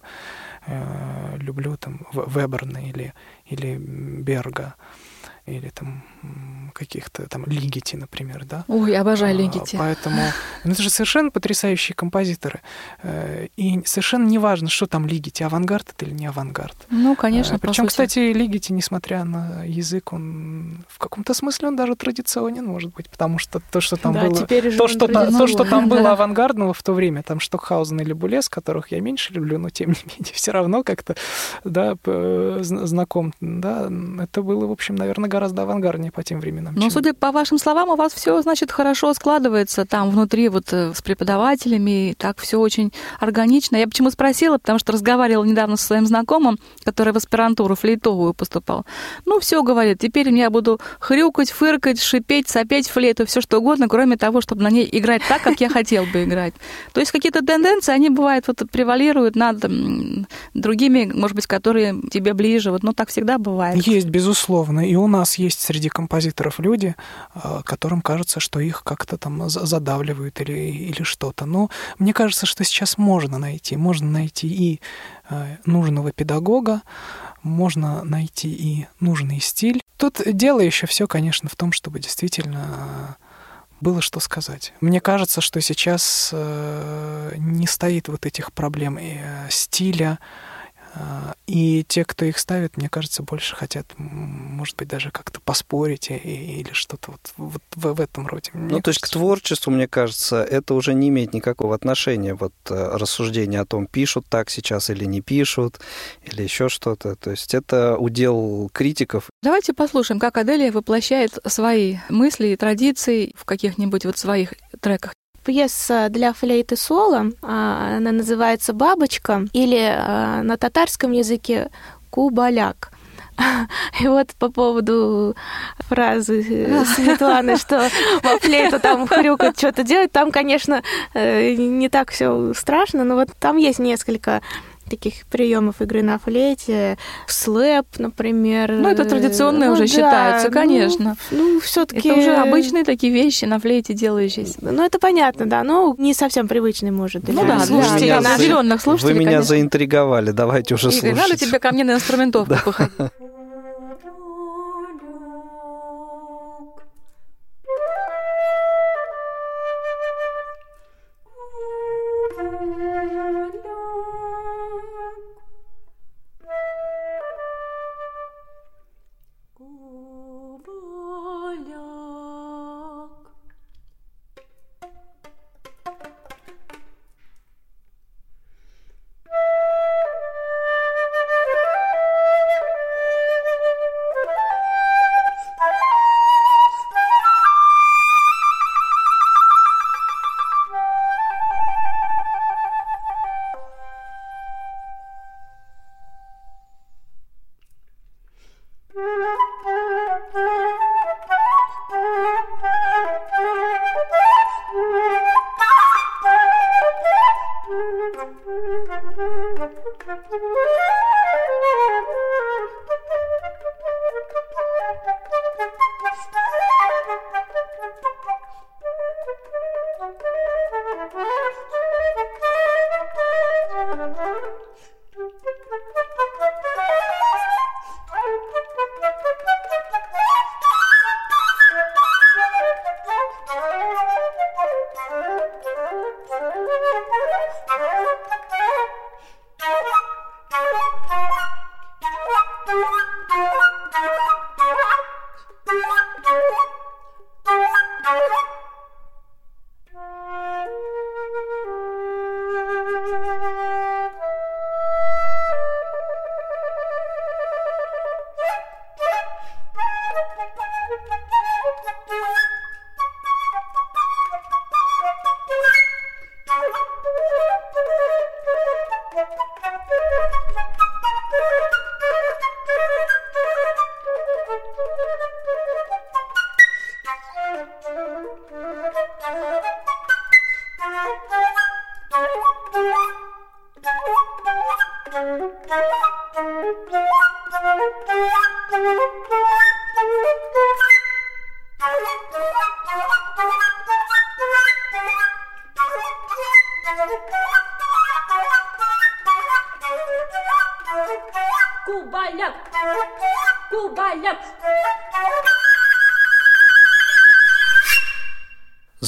э, люблю там Веберна или, или Берга или там каких-то там Лигити, например, да. Ой, обожаю а, Лигити. Поэтому ну, это же совершенно потрясающие композиторы. Э, и совершенно не важно, что там Лигити, авангард это или не авангард. Ну, конечно, а, Причем, кстати, Лигити, несмотря на язык, он в каком-то смысле он даже традиционен, может быть, потому что то, что там да, было... То, что, та, то, что там было авангардного в то время, там Штокхаузен или Булес, которых я меньше люблю, но тем не менее, все равно как-то, да, знаком, да, это было, в общем, наверное, гораздо авангарднее по тем временам. Но, чем- судя по вашим словам, у вас все, значит, хорошо складывается там внутри вот э, с преподавателями, и так все очень органично. Я почему спросила, потому что разговаривала недавно со своим знакомым, который в аспирантуру флейтовую поступал. Ну, все, говорит, теперь я буду хрюкать, фыркать, шипеть, сопеть флейту, все что угодно, кроме того, чтобы на ней играть так, как я хотел бы играть. То есть какие-то тенденции, они бывают вот превалируют над другими, может быть, которые тебе ближе. Вот, ну, так всегда бывает. Есть, безусловно. И у нас есть среди композиторов люди, э, которым кажется, что их как-то там за- задавливают или, или что-то. Но мне кажется, что сейчас можно найти. Можно найти и э, нужного педагога, можно найти и нужный стиль. Тут дело еще все, конечно, в том, чтобы действительно э, было что сказать. Мне кажется, что сейчас не стоит вот этих проблем и, стиля, и те, кто их ставит, мне кажется, больше хотят, может быть, даже как-то поспорить и- или что-то вот, вот в, в этом роде. Мне Ну, то есть к кажется, творчеству, мне кажется, это уже не имеет никакого отношения. Вот э, рассуждение о том, пишут так сейчас или не пишут, или еще что-то. То есть это удел критиков. Давайте послушаем, как Аделия воплощает свои мысли и традиции в каких-нибудь вот своих треках. Пьеса для флейты соло, а, она называется «Бабочка» или а, на татарском языке «Кубаляк». И вот по поводу фразы э, Светланы, что во флейту там хрюкать, что-то делать, там, конечно, э, не так все страшно, но вот там есть несколько таких приемов игры на флейте, слэп, например. Ну, это традиционные Ну уже да, считаются, ну, конечно. Ну, все-таки Это уже обычные такие вещи на флейте делающиеся. Ну, это понятно, да, но не совсем привычный, может, Ну да, меня наших. за- определенных слушателей, Вы меня конечно. заинтриговали, давайте уже Игорь, надо слушать. тебе ко мне на инструментовку походить.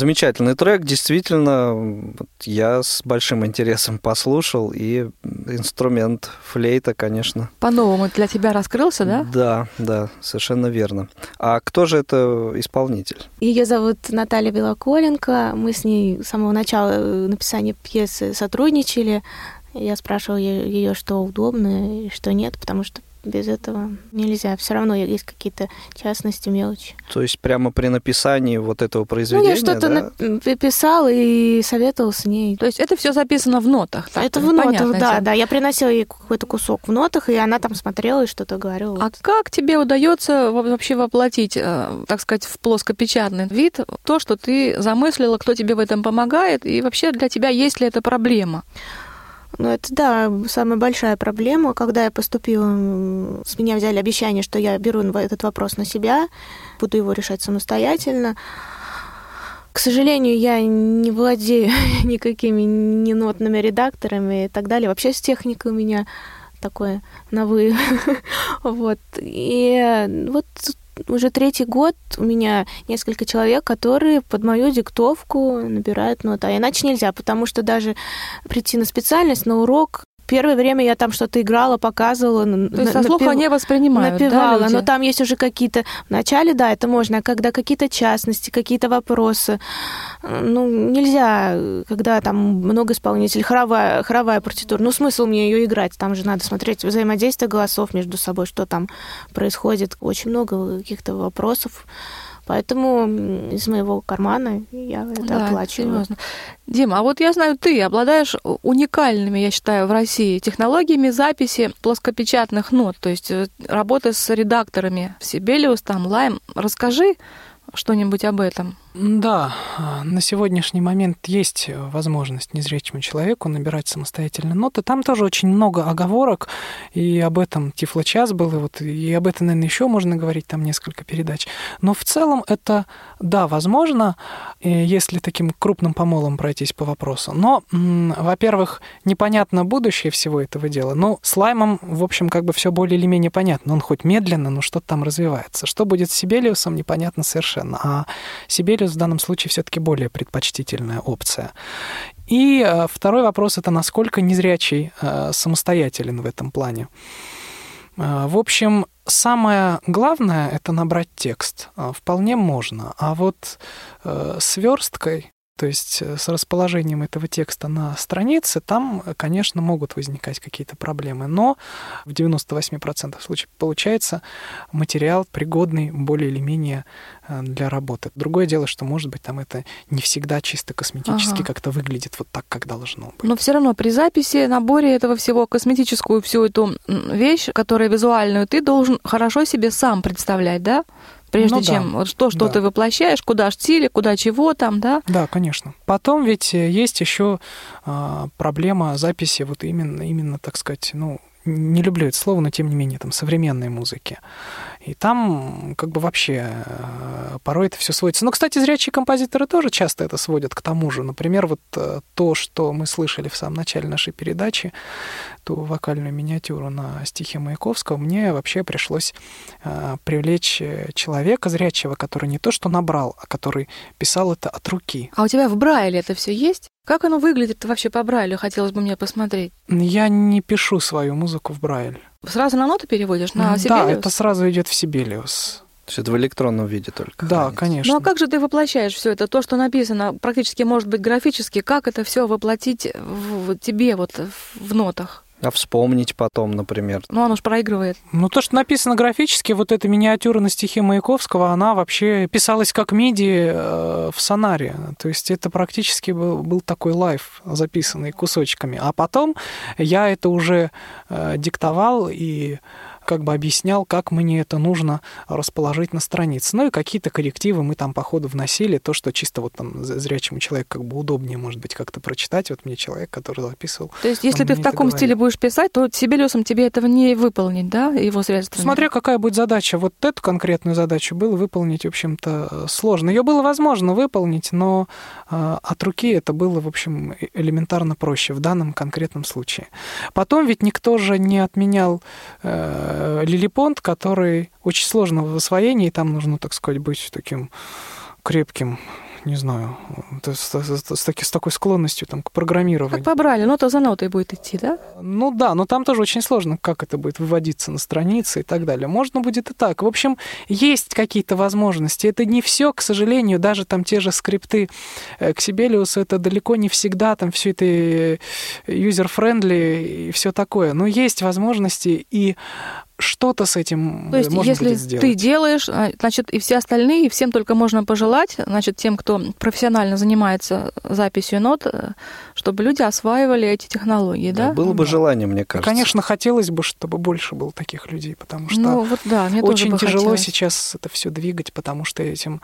Замечательный трек, действительно, вот я с большим интересом послушал, и инструмент флейта, конечно. По-новому для тебя раскрылся, да? Да, да, совершенно верно. А кто же это исполнитель? Ее зовут Наталья Белоколенко. Мы с ней с самого начала э, написания пьесы сотрудничали. Я спрашивала ее, что удобно и что нет, потому что без этого нельзя. Все равно есть какие-то частности, мелочи. То есть прямо при написании вот этого произведения, Ну, я что-то да? писал и советовал с ней. То есть это все записано в нотах. так, это в нотах, да, дело. да. Я приносила ей какой-то кусок в нотах, и она там смотрела и что-то говорила. А как тебе удается во- вообще воплотить, э, так сказать, в плоскопечатный вид то, что ты замыслила, кто тебе в этом помогает, и вообще для тебя есть ли это проблема? Ну, это, да, самая большая проблема. Когда я поступила, с меня взяли обещание, что я беру этот вопрос на себя, буду его решать самостоятельно. К сожалению, я не владею никакими ни нотными редакторами и так далее. Вообще с техникой у меня такое на вы. Вот. И вот уже третий год у меня несколько человек, которые под мою диктовку набирают ноты. А иначе нельзя, потому что даже прийти на специальность, на урок, первое время я там что-то играла, показывала. То есть со слуха не воспринимают, да, напевала, люди? но там есть уже какие-то... Вначале, да, это можно, а когда какие-то частности, какие-то вопросы, ну, нельзя, когда там много исполнителей, хоровая, хоровая партитура, ну, смысл мне ее играть, там же надо смотреть взаимодействие голосов между собой, что там происходит, очень много каких-то вопросов, поэтому из моего кармана я это Да, оплачиваю. серьезно. Дима, а вот я знаю, ты обладаешь уникальными, я считаю, в России технологиями записи плоскопечатных нот, то есть э, работы с редакторами Сибелиус, там, Лайм. Расскажи что-нибудь об этом. Да, на сегодняшний момент есть возможность незрячему человеку набирать самостоятельно ноты. Там тоже очень много оговорок, и об этом Тифлочас был, и, вот, и об этом, наверное, еще можно говорить, там несколько передач. Но в целом это, да, возможно, если таким крупным помолом пройтись по вопросу. Но, во-первых, непонятно будущее всего этого дела. Ну, с Лаймом, в общем, как бы все более или менее понятно. Он хоть медленно, но что-то там развивается. Что будет с Сибелиусом, непонятно совершенно. А Сибелиус в данном случае все-таки более предпочтительная опция. И э, второй вопрос это насколько незрячий э, самостоятелен в этом плане. Э, В общем, самое главное это набрать текст. Вполне можно. А вот э, с версткой, то есть э, с расположением этого текста на странице, там, э, конечно, могут возникать какие-то проблемы. Но в 98% случаев получается материал пригодный более или менее э, для работы. Другое дело, что, может быть, там это не всегда чисто косметически Ага. как-то выглядит вот так, как должно быть. Но все равно при записи, наборе этого всего, косметическую всю эту вещь, которая визуальную, ты должен хорошо себе сам представлять, да? Прежде Ну да. чем вот то, что Да. ты воплощаешь, куда штили, куда чего там, да? Да, конечно. Потом ведь э, есть еще а, проблема записи вот именно, именно, так сказать, ну, не люблю это слово, но тем не менее, там, современной музыки. И там как бы вообще э, порой это все сводится. Но, кстати, зрячие композиторы тоже часто это сводят к тому же. Например, вот э, то, что мы слышали в самом начале нашей передачи, ту вокальную миниатюру на стихе Маяковского, мне вообще пришлось э, привлечь человека зрячего, который не то что набрал, а который писал это от руки. А у тебя в Брайле это все есть? Как оно выглядит вообще по Брайлю? Хотелось бы мне посмотреть. Я не пишу свою музыку в Брайль. Сразу на ноты переводишь? На да, Сибелиус? это сразу идет в Сибелиус. То есть это в электронном виде только. Да, хранится. конечно. Ну а как же ты воплощаешь все это? То, что написано, практически может быть графически, как это все воплотить в, в тебе вот в, в нотах? А вспомнить потом, например. Ну, оно ж проигрывает. Ну, то, что написано графически, вот эта миниатюра на стихи Маяковского, она вообще писалась как миди э, в сонаре. То есть это практически был, был такой лайф, записанный кусочками. А потом я это уже э, диктовал и как бы объяснял, как мне это нужно расположить на странице. Ну и какие-то коррективы мы там по ходу вносили, то, что чисто вот там зрячему человеку как бы удобнее, может быть, как-то прочитать. Вот мне человек, который записывал. То есть, если ты в таком стиле будешь писать, то Сибелиусом тебе этого не выполнить, да, его средствами? Смотря какая будет задача. Вот эту конкретную задачу было выполнить, в общем-то, сложно. Ее было возможно выполнить, но э, от руки это было, в общем, э- элементарно проще в данном конкретном случае. Потом ведь никто же не отменял э, лилипонт, который очень сложно в освоении, там нужно, так сказать, быть таким крепким, не знаю, с, с- с таки- с такой склонностью там, к программированию. Как побрали, нота за нотой будет идти, да? Ну да, но там тоже очень сложно, как это будет выводиться на странице и так далее. Можно будет и так. В общем, есть какие-то возможности. Это не все, к сожалению, даже там те же скрипты э, к Sibelius у, это далеко не всегда там все это э, user-friendly и все такое. Но есть возможности, и что-то с этим То есть, можно если будет сделать. ты делаешь, а, значит, и все остальные, и всем только можно пожелать, значит, тем, кто профессионально занимается записью нот, э, чтобы люди осваивали эти технологии, да? Было бы Да. желание, мне И, кажется. конечно, хотелось бы, чтобы больше было таких людей, потому что Ну, вот да, мне тоже очень бы тяжело хотелось. сейчас это все двигать, потому что этим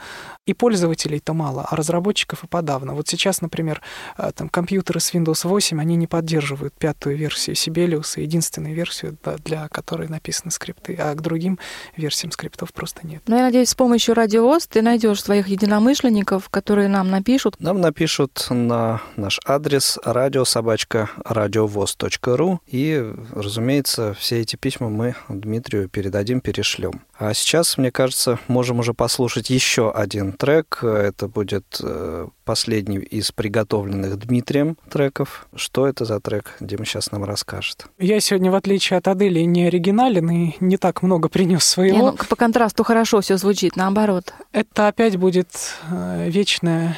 и пользователей-то мало, а разработчиков и подавно. Вот сейчас, например, э, там компьютеры с Windows 8, они не поддерживают пятую версию Sibelius, единственную версию, да, для которой написаны скрипты, а к другим версиям скриптов просто нет. Но я надеюсь, с помощью радиоз ты найдешь своих единомышленников, которые нам напишут. Нам напишут на наш адрес радиособачка радиовоз.ру и, разумеется, все эти письма мы Дмитрию передадим, перешлем. А сейчас, мне кажется, можем уже послушать еще один трек. Это будет э, последний из приготовленных Дмитрием треков. Что это за трек, Дима сейчас нам расскажет. Я сегодня, в отличие от Адели, не оригинален и не так много принес Не, своего. ну, по контрасту хорошо все звучит, наоборот. Это опять будет э, вечная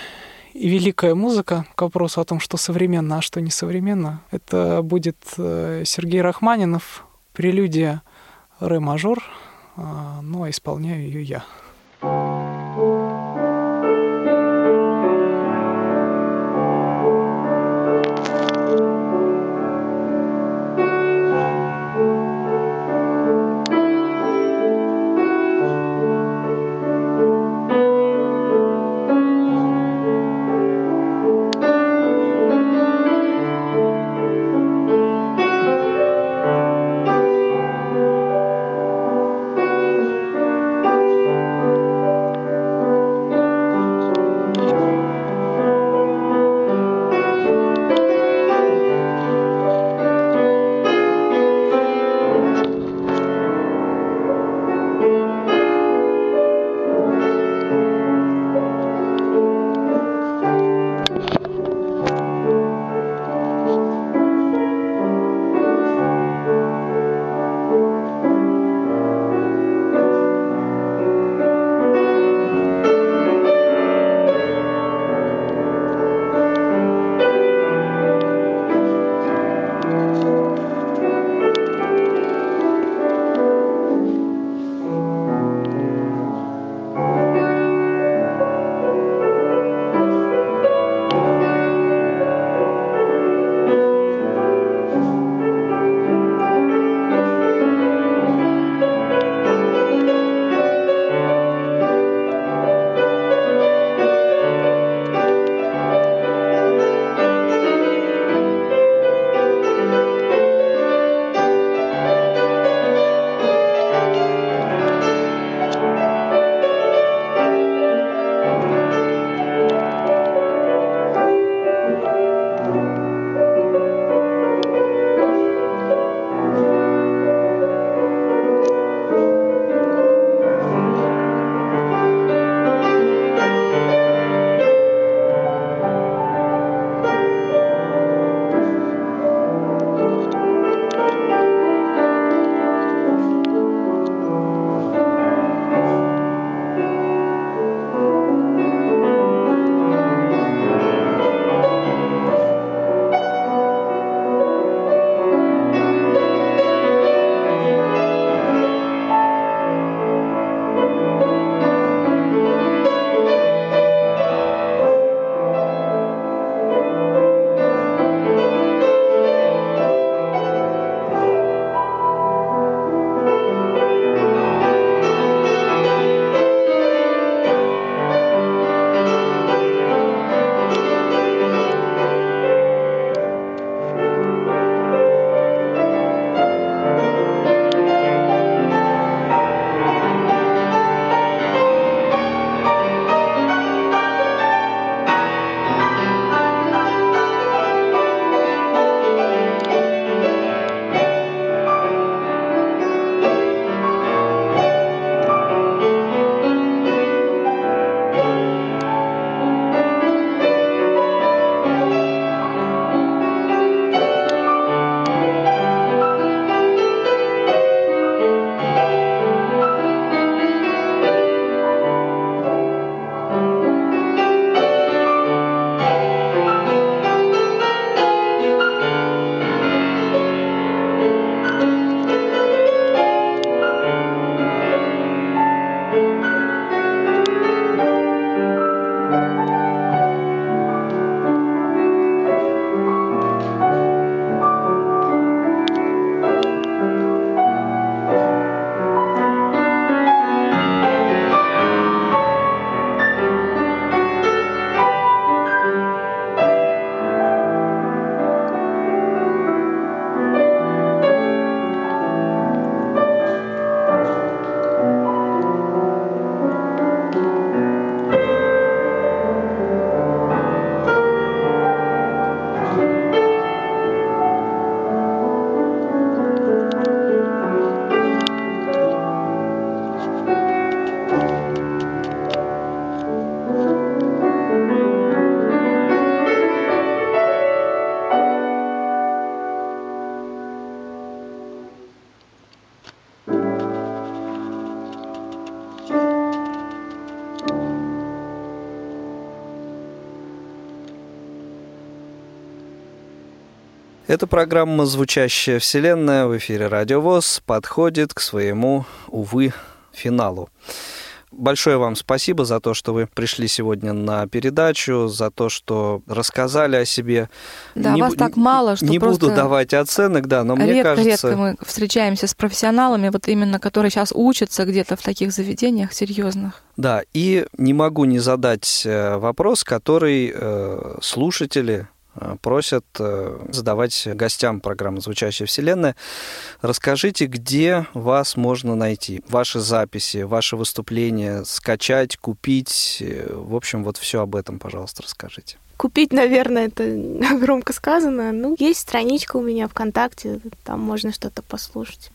и великая музыка к вопросу о том, что современно, а что несовременно. Это будет э, Сергей Рахманинов, прелюдия ре-мажор, а, ну а исполняю ее я. Thank Эта программа «Звучащая вселенная» в эфире «Радио ВОЗ» подходит к своему, увы, финалу. Большое вам спасибо за то, что вы пришли сегодня на передачу, за то, что рассказали о себе. Да, не вас так мало, что Не буду давать оценок, да, но мне редко, кажется... редко мы встречаемся с профессионалами, вот именно которые сейчас учатся где-то в таких заведениях серьезных. Да, и не могу не задать э, вопрос, который э, слушатели просят э, задавать гостям программы «Звучащая вселенная». Расскажите, где вас можно найти? Ваши записи, ваши выступления, скачать, купить. э, В общем, вот все об этом, пожалуйста, расскажите. Купить, наверное, это громко сказано. Ну, есть страничка у меня ВКонтакте, там можно что-то послушать.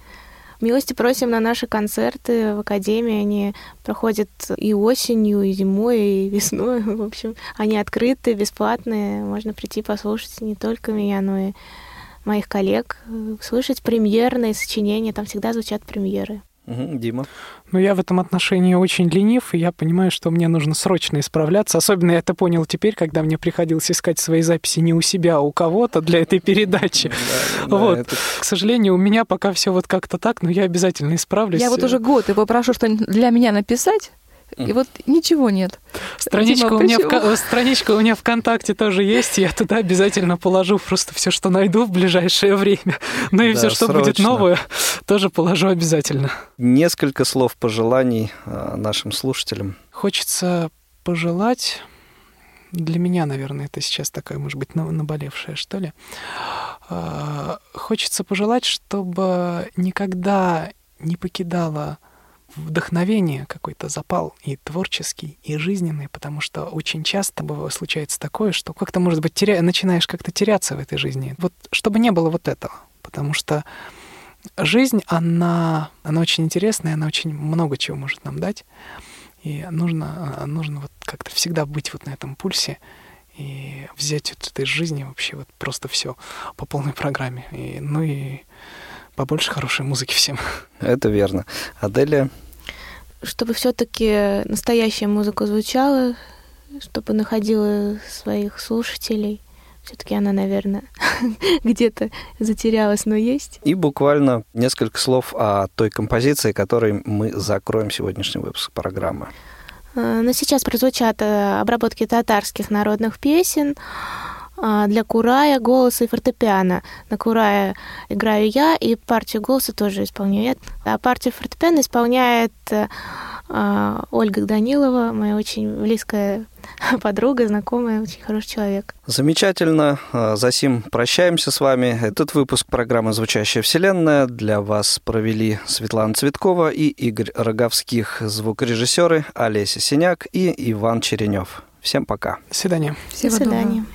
Милости просим на наши концерты в Академии. Они проходят и осенью, и зимой, и весной. В общем, они открыты, бесплатные. Можно прийти послушать не только меня, но и моих коллег. Слышать премьерные сочинения. Там всегда звучат премьеры. Дима. Но я в этом отношении очень ленив, и я понимаю, что мне нужно срочно исправляться. Особенно я это понял теперь, когда мне приходилось искать свои записи не у себя, а у кого-то для этой передачи. Да, да, Вот. К сожалению, у меня пока все вот как-то так, но я обязательно исправлюсь. Я вот уже год и попрошу что-нибудь для меня написать, и вот ничего нет. Страничка, Дима, у меня в, страничка у меня ВКонтакте тоже есть, я туда обязательно положу просто все, что найду в ближайшее время. Ну и Да, все, что будет срочно. новое, тоже положу обязательно. Несколько слов пожеланий э, нашим слушателям. Хочется пожелать, для меня, наверное, это сейчас такая, может быть, на- наболевшая, что ли. А, Хочется пожелать, чтобы никогда не покидало вдохновение, какой-то запал и творческий, и жизненный, потому что очень часто бывает, случается такое, что как-то, может быть, теря... начинаешь как-то теряться в этой жизни. Вот чтобы не было вот этого, потому что жизнь, она, она очень интересная, она очень много чего может нам дать. И нужно, а, нужно вот как-то всегда быть вот на этом пульсе и взять вот этой жизни вообще вот просто все по полной программе. И, ну и побольше хорошей музыки всем. Это верно. Аделия, Чтобы все-таки настоящая музыка звучала, чтобы находила своих слушателей. Все-таки она, наверное, где-то затерялась, но есть. И буквально несколько слов о той композиции, которой мы закроем сегодняшний выпуск программы. Э, Но сейчас прозвучат э, обработки татарских народных песен для курая, голоса и фортепиано. На курая играю я, и партию голоса тоже исполняю я. А партию фортепиано исполняет э, а, Ольга Данилова, моя очень близкая подруга, знакомая, очень хороший человек. Замечательно. А, Засим прощаемся с вами. Этот выпуск программы «Звучащая вселенная» для вас провели Светлана Цветкова и Игорь Роговских, звукорежиссеры Олеся Синяк и Иван Черенев. Всем пока. До свидания. Всего До доброго. свидания.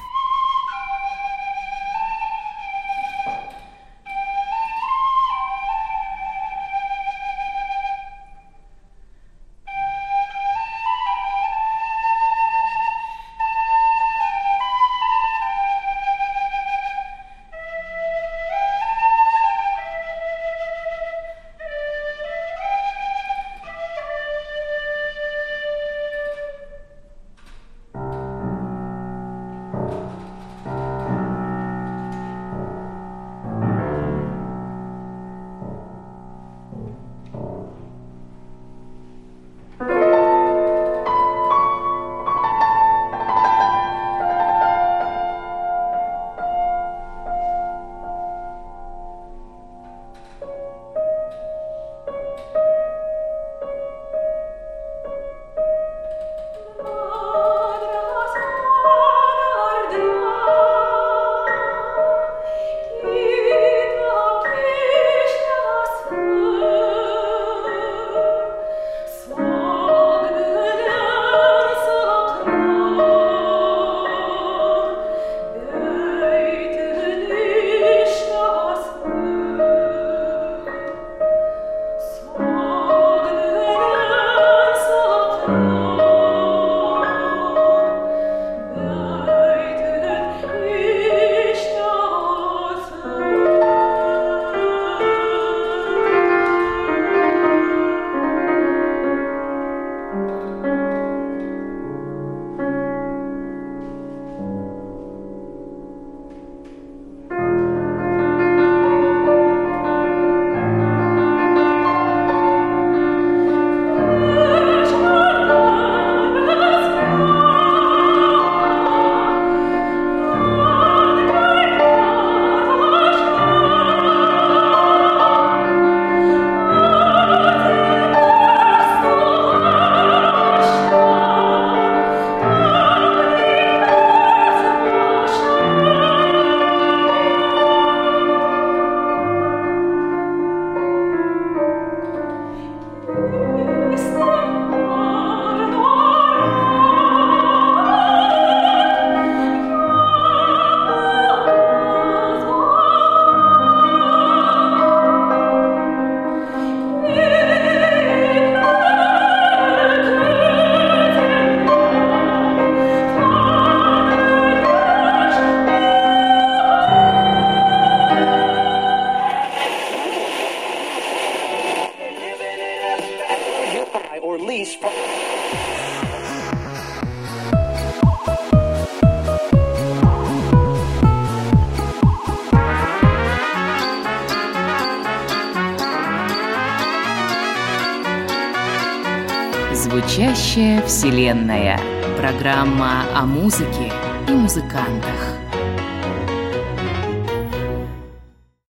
Вселенная. Программа о музыке и музыкантах.